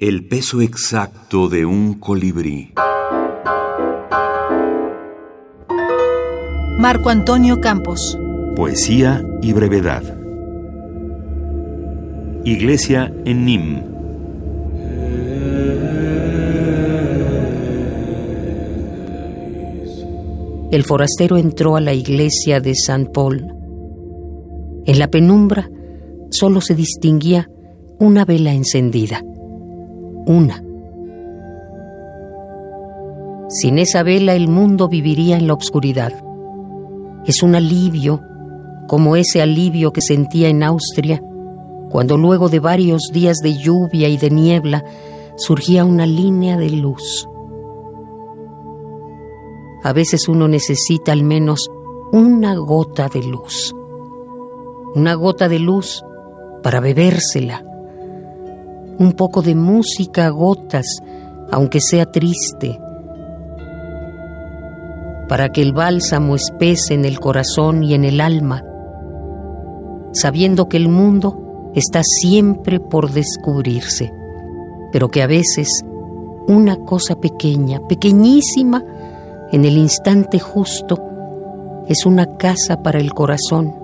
El peso exacto de un colibrí. Marco Antonio Campos. Poesía y brevedad. Iglesia en Nim. El forastero entró a la iglesia de San Paul. En la penumbra solo se distinguía una vela encendida. Una. Sin esa vela el mundo viviría en la oscuridad. Es un alivio, como ese alivio que sentía en Austria, cuando luego de varios días de lluvia y de niebla surgía una línea de luz. A veces uno necesita al menos una gota de luz. Una gota de luz para bebérsela. Un poco de música a gotas, aunque sea triste, para que el bálsamo espese en el corazón y en el alma, sabiendo que el mundo está siempre por descubrirse, pero que a veces una cosa pequeña, pequeñísima, en el instante justo, es una casa para el corazón,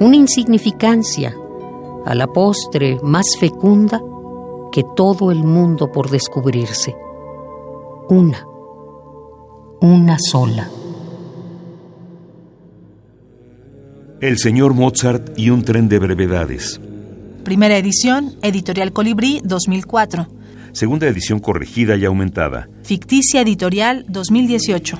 una insignificancia, a la postre más fecunda que todo el mundo por descubrirse. Una una sola. El señor Mozart y un tren de brevedades. Primera edición, Editorial Colibrí 2004. Segunda edición corregida y aumentada. Ficticia Editorial 2018.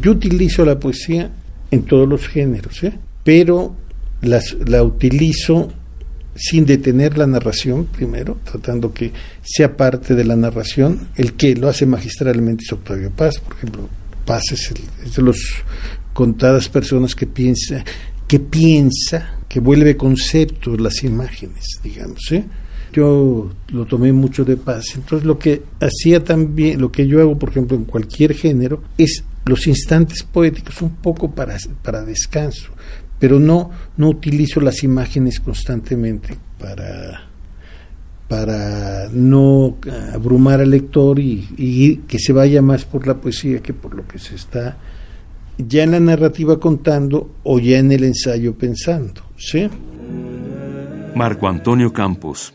Yo utilizo la poesía en todos los géneros, ¿eh? pero las, la utilizo sin detener la narración primero, tratando que sea parte de la narración. El que lo hace magistralmente es Octavio Paz, por ejemplo. Paz es, de las contadas personas que piensa, que piensa, que vuelve conceptos las imágenes, digamos. ¿eh? Yo lo tomé mucho de Paz. Entonces lo que hacía también, lo que yo hago, por ejemplo, en cualquier género, es los instantes poéticos, un poco para, para descanso pero no, no utilizo las imágenes constantemente para, para no abrumar al lector y, que se vaya más por la poesía que por lo que se está ya en la narrativa contando o ya en el ensayo pensando. ¿sí? Marco Antonio Campos